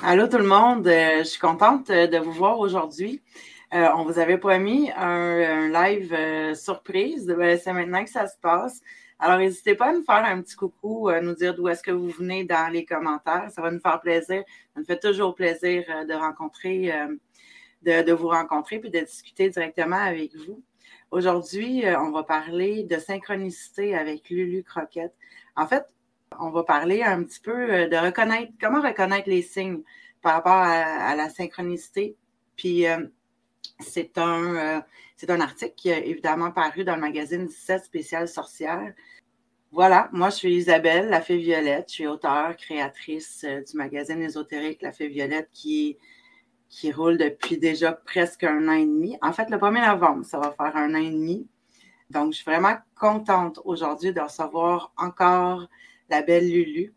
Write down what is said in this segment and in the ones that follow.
Allô tout le monde, euh, je suis contente euh, de vous voir aujourd'hui. Euh, on vous avait promis un, live surprise, ben, c'est maintenant que ça se passe. Alors n'hésitez pas à nous faire un petit coucou, à nous dire d'où est-ce que vous venez dans les commentaires. Ça va nous faire plaisir. Ça nous fait toujours plaisir de rencontrer, de, de, vous rencontrer puis de discuter directement avec vous. Aujourd'hui, on va parler de synchronicité avec Lulu Croquette. En fait, on va parler un petit peu euh, de reconnaître, comment reconnaître les signes par rapport à, la synchronicité. Puis, euh, c'est un, euh, c'est un article qui est évidemment paru dans le magazine 17 spécial sorcière. Voilà, moi je suis Isabelle, la fée violette. Je suis auteure, créatrice du magazine ésotérique La fée violette qui, qui roule depuis déjà presque un an et demi. En fait, le 1er novembre, ça va faire un an et demi. Donc, je suis vraiment contente aujourd'hui de recevoir encore la belle Lulu.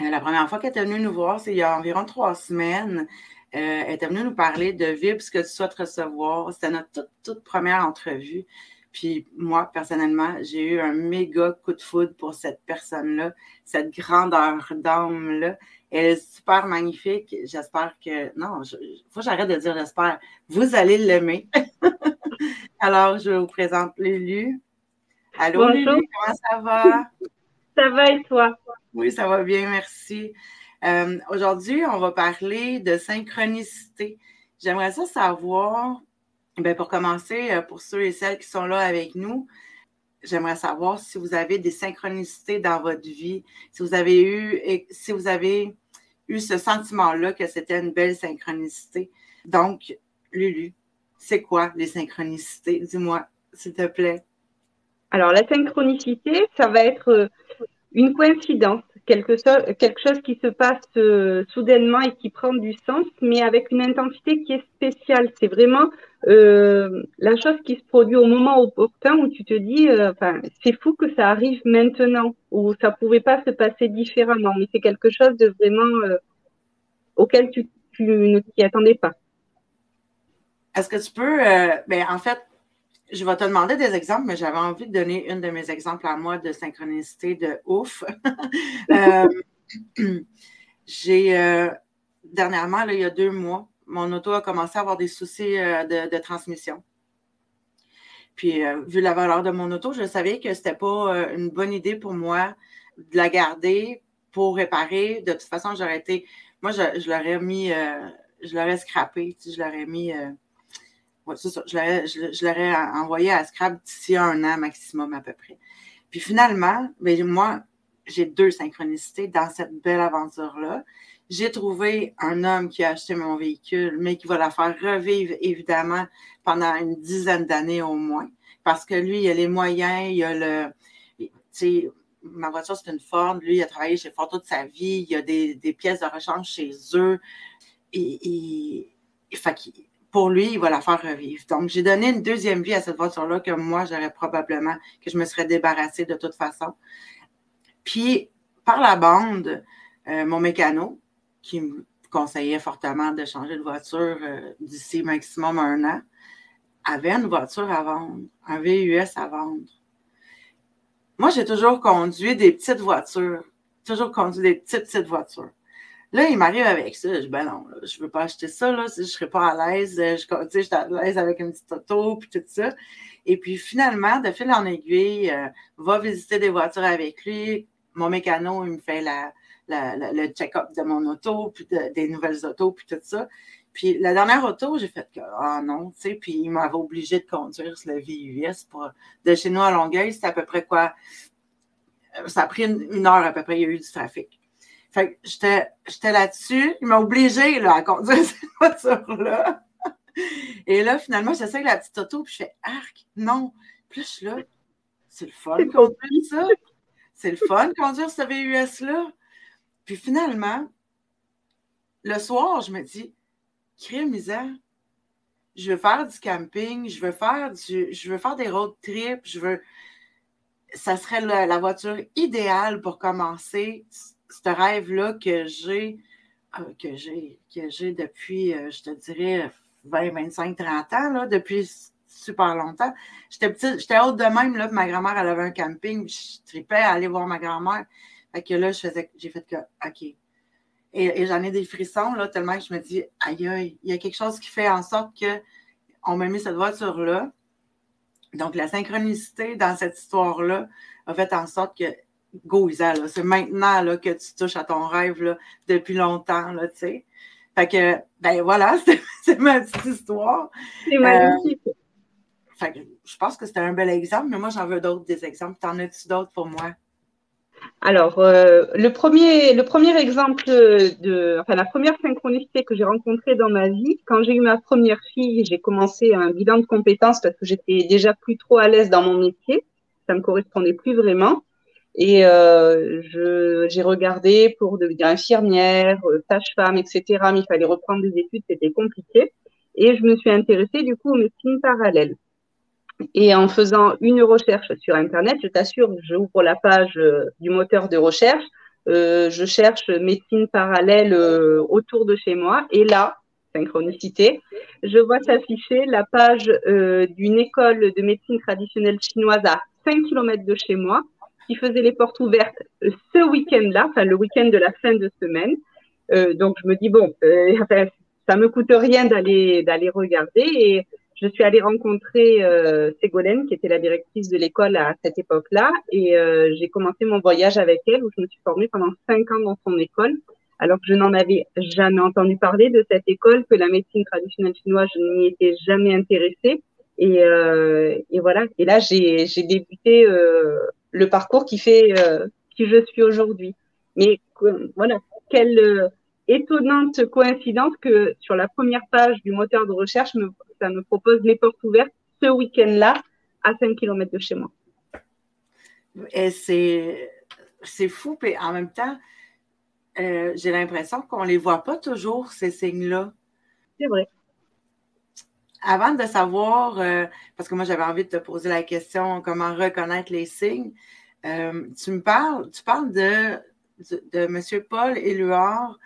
Euh, la première fois qu'elle était venue nous voir, c'est il y a environ trois semaines. Euh, elle était venue nous parler de Vibre, ce que tu souhaites recevoir. C'était notre toute, première entrevue. Puis moi, personnellement, j'ai eu un méga coup de foudre pour cette personne-là, cette grandeur d'âme-là. Elle est super magnifique. J'espère que. Non, il faut que j'arrête de dire j'espère. Vous allez l'aimer. Alors, je vous présente Lulu. Allô, Lulu, comment ça va? Ça va et toi? Oui, ça va bien, merci. Euh, aujourd'hui, on va parler de synchronicité. J'aimerais ça savoir, bien, pour commencer, euh, pour ceux et celles qui sont là avec nous, j'aimerais savoir si vous avez des synchronicités dans votre vie, si vous avez eu, si vous avez eu ce sentiment-là que c'était une belle synchronicité. Donc, Lulu, c'est quoi les synchronicités? Dis-moi, s'il te plaît. Alors, la synchronicité, ça va être euh, une coïncidence, quelque, chose qui se passe euh, soudainement et qui prend du sens, mais avec une intensité qui est spéciale. C'est vraiment euh, la chose qui se produit au moment opportun où tu te dis, enfin, c'est fou que ça arrive maintenant, où ça pouvait pas se passer différemment, mais c'est quelque chose de vraiment auquel tu, tu ne t'y attendais pas. Est-ce que tu peux, ben, en fait, je vais te demander des exemples, mais j'avais envie de donner une de mes exemples à moi de synchronicité de ouf. Euh, j'ai euh, dernièrement, il y a deux mois, mon auto a commencé à avoir des soucis euh, de, transmission. Puis, vu la valeur de mon auto, je savais que ce n'était pas une bonne idée pour moi de la garder pour réparer. De toute façon, j'aurais été. Moi, je, l'aurais mis, je l'aurais scrappé, je l'aurais mis Je l'aurais envoyé à Scrap d'ici un an maximum à peu près. Puis finalement, ben, moi, j'ai deux synchronicités dans cette belle aventure-là. J'ai trouvé un homme qui a acheté mon véhicule, mais qui va la faire revivre, évidemment, pendant une dizaine d'années au moins. Parce que lui, il a les moyens, il a le. Tu sais, ma voiture, c'est une Ford. Lui, il a travaillé chez Ford toute sa vie. Il a des, pièces de rechange chez eux. Et, et, fait pour lui, il va la faire revivre. Donc, j'ai donné une deuxième vie à cette voiture-là que moi, j'aurais probablement, que je me serais débarrassée de toute façon. Puis, par la bande, euh, mon mécano, qui me conseillait fortement de changer de voiture euh, d'ici maximum un an, avait une voiture à vendre, un VUS à vendre. Moi, j'ai toujours conduit des petites voitures, toujours conduit des petites, petites voitures. Là, il m'arrive avec ça. Je dis, ben non, je veux pas acheter ça, là, je serais pas à l'aise. Je, je suis à l'aise avec une petite auto, puis tout ça. Et puis finalement, de fil en aiguille, euh, va visiter des voitures avec lui. Mon mécano, il me fait le check-up de mon auto, puis des nouvelles autos, puis tout ça. Puis la dernière auto, j'ai fait que, ah non, tu sais, puis il m'avait obligé de conduire sur le VUS pour, de chez nous à Longueuil. C'était à peu près quoi? Ça a pris une heure à peu près, il y a eu du trafic. Fait que j'étais là-dessus. Il m'a obligé là, à conduire cette voiture-là. Et là, finalement, j'essaie la petite auto, puis je fais arc, non. Puis je suis là, c'est le fun de conduire ça. C'est le fun de conduire ce VUS-là. Puis finalement, le soir, je me dis, crée misère. Je veux faire du camping, je veux faire du, je veux faire des road trips, je veux. Ça serait la voiture idéale pour commencer ce rêve-là que j'ai, euh, que j'ai, que j'ai depuis, euh, je te dirais, 20, 25, 30 ans, là, depuis super longtemps. J'étais petite, j'étais haute de même, là, ma grand-mère, elle avait un camping, je tripais à aller voir ma grand-mère. Fait que là, je faisais, j'ai fait que, OK. Et, j'en ai des frissons, là, tellement que je me dis, aïe, aïe, il y a quelque chose qui fait en sorte qu'on m'a mis cette voiture-là. Donc, la synchronicité dans cette histoire-là a fait en sorte que, go, Isa, c'est maintenant là, que tu touches à ton rêve là, depuis longtemps, tu sais. Fait que, ben voilà, c'est ma petite histoire. C'est magnifique. Euh, fait que, je pense que c'était un bel exemple, mais moi, j'en veux d'autres des exemples. T'en as-tu d'autres pour moi? Alors, euh, le, premier, le premier exemple de, enfin, la première synchronicité que j'ai rencontrée dans ma vie, quand j'ai eu ma première fille, j'ai commencé un bilan de compétences parce que j'étais déjà plus trop à l'aise dans mon métier. Ça me correspondait plus vraiment. Et euh, j'ai regardé pour devenir infirmière, euh, sage-femme, etc. Mais il fallait reprendre des études, c'était compliqué. Et je me suis intéressée du coup aux médecines parallèles. Et en faisant une recherche sur Internet, je t'assure, j'ouvre la page euh, du moteur de recherche, euh, je cherche médecine parallèle euh, autour de chez moi, et là, synchronicité, je vois s'afficher la page euh, d'une école de médecine traditionnelle chinoise à 5 km de chez moi, qui faisait les portes ouvertes euh, ce week-end-là, enfin le week-end de la fin de semaine. donc je me dis bon, ça me coûte rien d'aller d'aller regarder et je suis allée rencontrer euh, Ségolène, qui était la directrice de l'école à cette époque-là, et euh, j'ai commencé mon voyage avec elle, où je me suis formée pendant cinq ans dans son école, alors que je n'en avais jamais entendu parler de cette école, que la médecine traditionnelle chinoise, je n'y étais jamais intéressée. Et, euh, voilà. Et là, j'ai débuté euh, le parcours qui fait euh, qui je suis aujourd'hui. Mais voilà, quelle étonnante coïncidence que sur la première page du moteur de recherche, ça me propose les portes ouvertes ce week-end-là à 5 km de chez moi. Et c'est, c'est fou, et en même temps, euh, j'ai l'impression qu'on ne les voit pas toujours, ces signes-là. C'est vrai. Avant de savoir, euh, parce que moi j'avais envie de te poser la question comment reconnaître les signes, euh, tu me parles, tu parles de, de, de M. Paul Éluard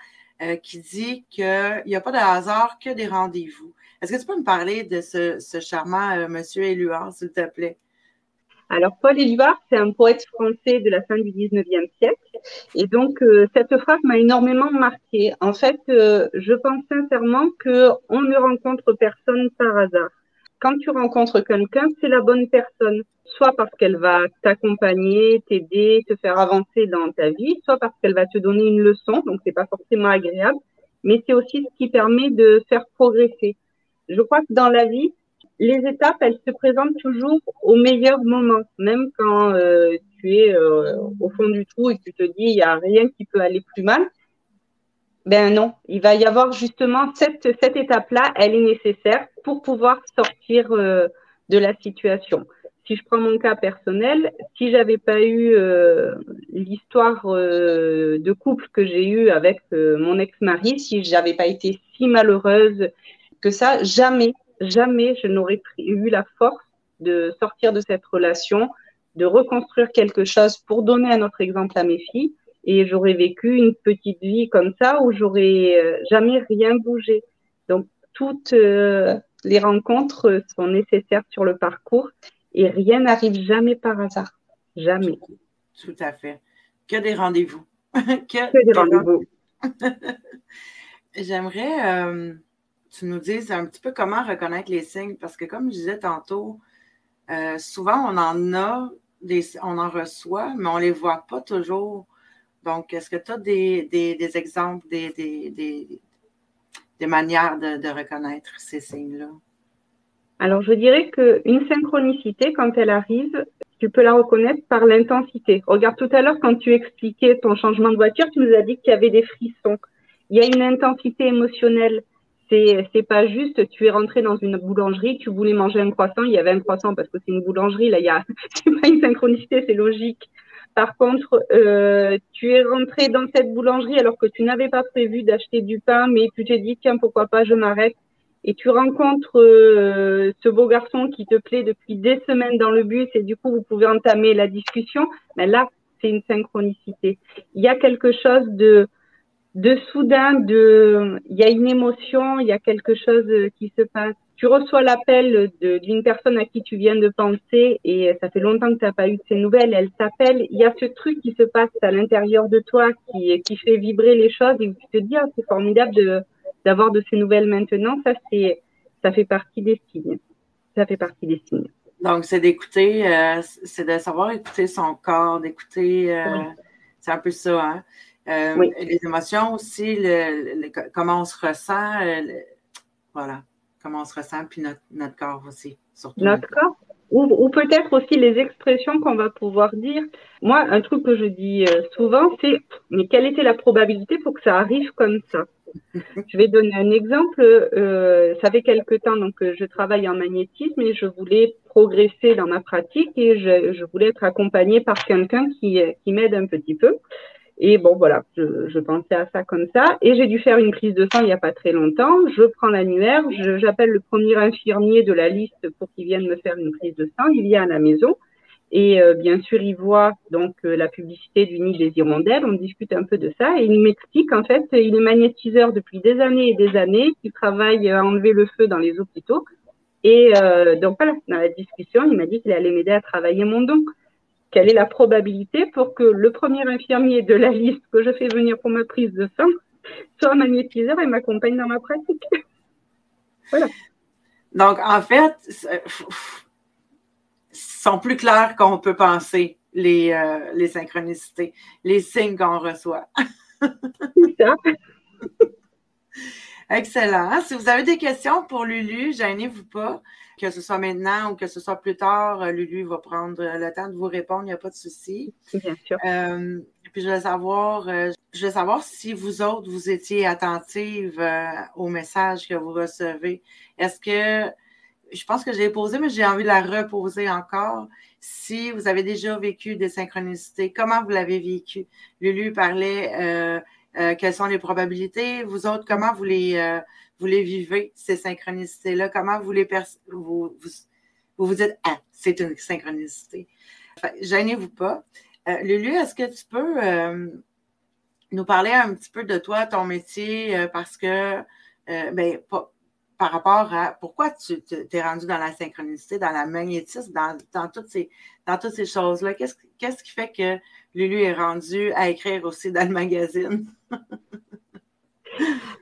euh, qui dit qu'il n'y a pas de hasard que des rendez-vous. Est-ce que tu peux me parler de ce, charmant euh, monsieur Éluard, s'il te plaît? Alors, Paul Éluard, c'est un poète français de la fin du 19e siècle. Et donc, euh, cette phrase m'a énormément marquée. En fait, je pense sincèrement qu'on ne rencontre personne par hasard quand tu rencontres quelqu'un, c'est la bonne personne. Soit parce qu'elle va t'accompagner, t'aider, te faire avancer dans ta vie, soit parce qu'elle va te donner une leçon, donc c'est pas forcément agréable, mais c'est aussi ce qui permet de faire progresser. Je crois que dans la vie, les étapes, elles se présentent toujours au meilleur moment, même quand euh, tu es euh, au fond du trou et que tu te dis il y a rien qui peut aller plus mal. Ben non, il va y avoir justement cette, cette étape-là, elle est nécessaire pour pouvoir sortir euh, de la situation. Si je prends mon cas personnel, si j'avais pas eu l'histoire de couple que j'ai eu avec mon ex-mari, si j'avais pas été si malheureuse que ça, jamais, jamais je n'aurais eu la force de sortir de cette relation, de reconstruire quelque chose pour donner un autre exemple à mes filles et j'aurais vécu une petite vie comme ça où j'aurais euh, jamais rien bougé. Donc toutes euh, les rencontres sont nécessaires sur le parcours et rien n'arrive jamais par hasard. Jamais. Tout à fait. Que des rendez-vous. que, des rendez-vous. J'aimerais euh, tu nous dises un petit peu comment reconnaître les signes parce que comme je disais tantôt, souvent on en a, on en reçoit, mais on ne les voit pas toujours. Donc, est-ce que tu as des, exemples, des, manières de, reconnaître ces signes-là? Alors, je dirais qu'une synchronicité, quand elle arrive, tu peux la reconnaître par l'intensité. Regarde, tout à l'heure, quand tu expliquais ton changement de voiture, tu nous as dit qu'il y avait des frissons. Il y a une intensité émotionnelle. C'est, c'est pas juste, tu es rentré dans une boulangerie, tu voulais manger un croissant, il y avait un croissant parce que c'est une boulangerie, là, il y a, c'est pas une synchronicité, c'est logique. Par contre, euh, tu es rentré dans cette boulangerie alors que tu n'avais pas prévu d'acheter du pain, mais tu t'es dit, tiens, pourquoi pas, je m'arrête. Et tu rencontres euh, ce beau garçon qui te plaît depuis des semaines dans le bus et du coup, vous pouvez entamer la discussion. Mais là, c'est une synchronicité. Il y a quelque chose de de soudain, de, il y a une émotion, il y a quelque chose qui se passe. Tu reçois l'appel d'une personne à qui tu viens de penser et ça fait longtemps que tu n'as pas eu de ces nouvelles. Elle s'appelle. Il y a ce truc qui se passe à l'intérieur de toi qui, qui fait vibrer les choses et tu te dis, ah, c'est formidable de, d'avoir de ces nouvelles maintenant. Ça, c'est, ça fait partie des signes. Ça fait partie des signes. Donc, c'est d'écouter, euh, c'est de savoir écouter son corps, d'écouter, euh, c'est un peu ça, hein? Euh, les émotions aussi, comment on se ressent, voilà, comment on se ressent, puis notre, corps aussi, surtout. Notre corps, ou, peut-être aussi les expressions qu'on va pouvoir dire. Moi, un truc que je dis souvent, c'est mais quelle était la probabilité pour que ça arrive comme ça? Je vais donner un exemple. ça fait quelque temps donc je travaille en magnétisme et je voulais progresser dans ma pratique et je, je voulais être accompagnée par quelqu'un qui, qui m'aide un petit peu. Et bon, voilà, je, je, pensais à ça comme ça. Et j'ai dû faire une prise de sang il n'y a pas très longtemps. Je prends l'annuaire, j'appelle le premier infirmier de la liste pour qu'il vienne me faire une prise de sang. Il vient à la maison. Et euh, bien sûr, il voit donc euh, la publicité du nid des hirondelles. On discute un peu de ça. Et il m'explique, en fait, il est magnétiseur depuis des années et des années, qu'il travaille à enlever le feu dans les hôpitaux. Et euh, donc voilà, dans la discussion, il m'a dit qu'il allait m'aider à travailler mon don quelle est la probabilité pour que le premier infirmier de la liste que je fais venir pour ma prise de sang soit magnétiseur et m'accompagne dans ma pratique. voilà. Donc, en fait, sont plus clairs qu'on peut penser les, euh, les synchronicités, les signes qu'on reçoit. C'est ça. Excellent. Si vous avez des questions pour Lulu, gênez-vous pas que ce soit maintenant ou que ce soit plus tard, euh, Lulu va prendre euh, le temps de vous répondre, il n'y a pas de souci. Bien sûr. Euh, puis je veux savoir, je veux savoir si vous autres, vous étiez attentive au message que vous recevez. Est-ce que, je pense que je l'ai posé, mais j'ai envie de la reposer encore. Si vous avez déjà vécu des synchronicités, comment vous l'avez vécu? Lulu parlait, quelles sont les probabilités? Vous autres, comment vous les vous les vivez, ces synchronicités-là? Comment vous les vous, vous, vous, dites, ah, c'est une synchronicité? Gênez-vous pas. Euh, Lulu, est-ce que tu peux euh, nous parler un petit peu de toi, ton métier, euh, parce que, ben, par rapport à pourquoi tu t'es rendu dans la synchronicité, dans la magnétisme, dans, dans toutes ces, ces choses-là? Qu'est-ce, qu'est-ce qui fait que Lulu est rendue à écrire aussi dans le magazine?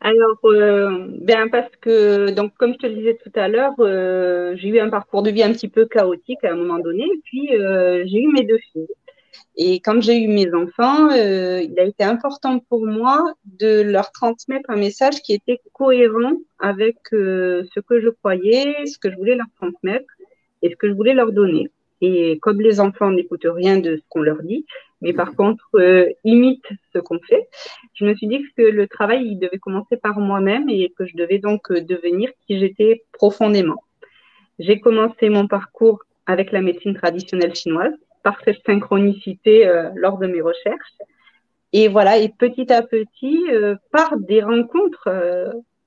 Alors, euh, ben parce que, donc, comme je te le disais tout à l'heure, euh, j'ai eu un parcours de vie un petit peu chaotique à un moment donné, puis euh, j'ai eu mes deux filles. Et quand j'ai eu mes enfants, il a été important pour moi de leur transmettre un message qui était cohérent avec ce que je croyais, ce que je voulais leur transmettre et ce que je voulais leur donner. Et comme les enfants n'écoutent rien de ce qu'on leur dit, mais par contre euh, imitent ce qu'on fait, je me suis dit que le travail il devait commencer par moi-même et que je devais donc euh, devenir qui j'étais profondément. J'ai commencé mon parcours avec la médecine traditionnelle chinoise par cette synchronicité euh, lors de mes recherches. Et voilà, et petit à petit, par des rencontres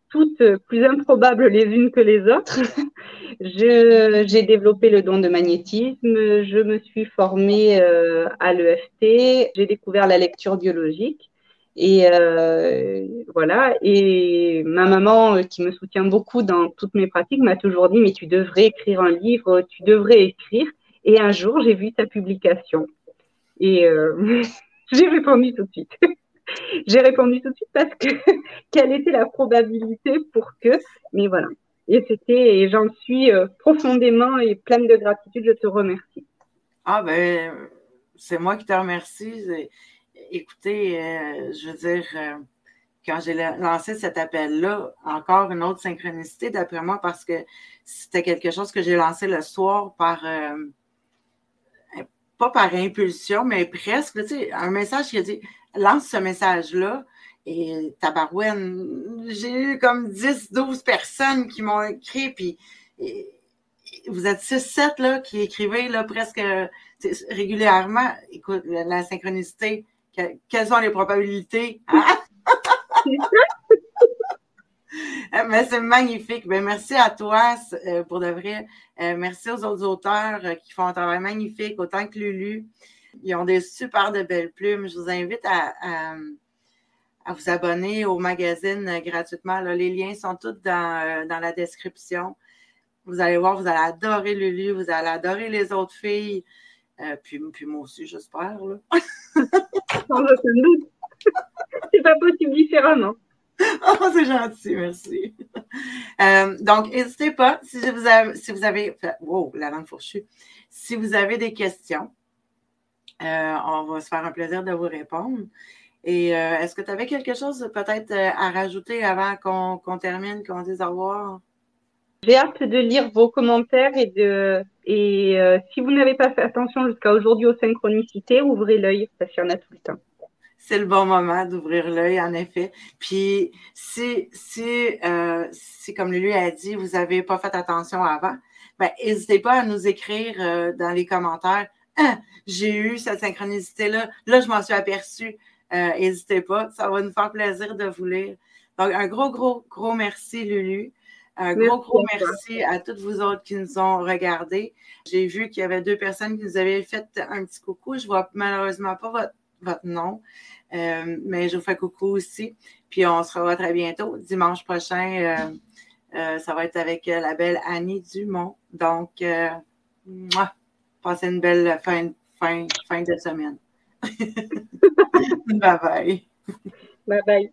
toutes plus improbables les unes que les autres. j'ai développé le don de magnétisme, je me suis formée euh, à l'EFT, j'ai découvert la lecture biologique. Et euh, voilà. Et ma maman, euh, qui me soutient beaucoup dans toutes mes pratiques, m'a toujours dit mais tu devrais écrire un livre, tu devrais écrire. Et un jour, j'ai vu ta publication. Et j'ai répondu tout de suite. J'ai répondu tout de suite parce que quelle était la probabilité pour que, mais voilà. Et c'était, et j'en suis euh, profondément et pleine de gratitude. Je te remercie. Ah ben, c'est moi qui te remercie. Écoutez, euh, je veux dire, euh, quand j'ai lancé cet appel-là, encore une autre synchronicité d'après moi parce que c'était quelque chose que j'ai lancé le soir par pas par impulsion, mais presque, tu sais, un message qui a dit lance ce message-là. Et tabarouenne, j'ai eu comme 10, 12 personnes qui m'ont écrit, puis vous êtes 6, 7 là, qui écrivez là, presque régulièrement. Écoute, la, synchronicité, quelles sont les probabilités? Hein? Mais c'est magnifique. Ben, merci à toi euh, pour de vrai. Euh, merci aux autres auteurs euh, qui font un travail magnifique, autant que Lulu. Ils ont des super de belles plumes. Je vous invite à, à vous abonner au magazine gratuitement. les liens sont tous dans, dans, la description. Vous allez voir, vous allez adorer Lulu, vous allez adorer les autres filles. puis, puis moi aussi, j'espère. C'est pas possible différemment. Oh, c'est gentil, merci. Euh, donc, n'hésitez pas, si vous avez, si vous avez, wow, la langue fourchue, si vous avez des questions, euh, on va se faire un plaisir de vous répondre. Et euh, est-ce que tu avais quelque chose peut-être à rajouter avant qu'on termine, qu'on dise au revoir? J'ai hâte de lire vos commentaires et de et si vous n'avez pas fait attention jusqu'à aujourd'hui aux synchronicités, ouvrez l'œil parce qu'il y en a tout le temps c'est le bon moment d'ouvrir l'œil, en effet. Puis, si, si, euh, si, comme lui a dit, vous n'avez pas fait attention avant, ben, n'hésitez pas à nous écrire euh, dans les commentaires. Ah, j'ai eu cette synchronicité-là. Là, je m'en suis aperçue. Euh, n'hésitez pas. Ça va nous faire plaisir de vous lire. Donc, un gros, gros, gros merci, Lulu. Un gros, gros merci à toutes vous autres qui nous ont regardés. J'ai vu qu'il y avait deux personnes qui nous avaient fait un petit coucou. Je vois malheureusement pas votre, votre nom. Euh, mais je vous fais coucou aussi. Puis on se revoit très bientôt. Dimanche prochain, euh, euh, ça va être avec la belle Annie Dumont. Donc, moi, passez une belle fin, fin, fin de semaine. bye bye. Bye bye.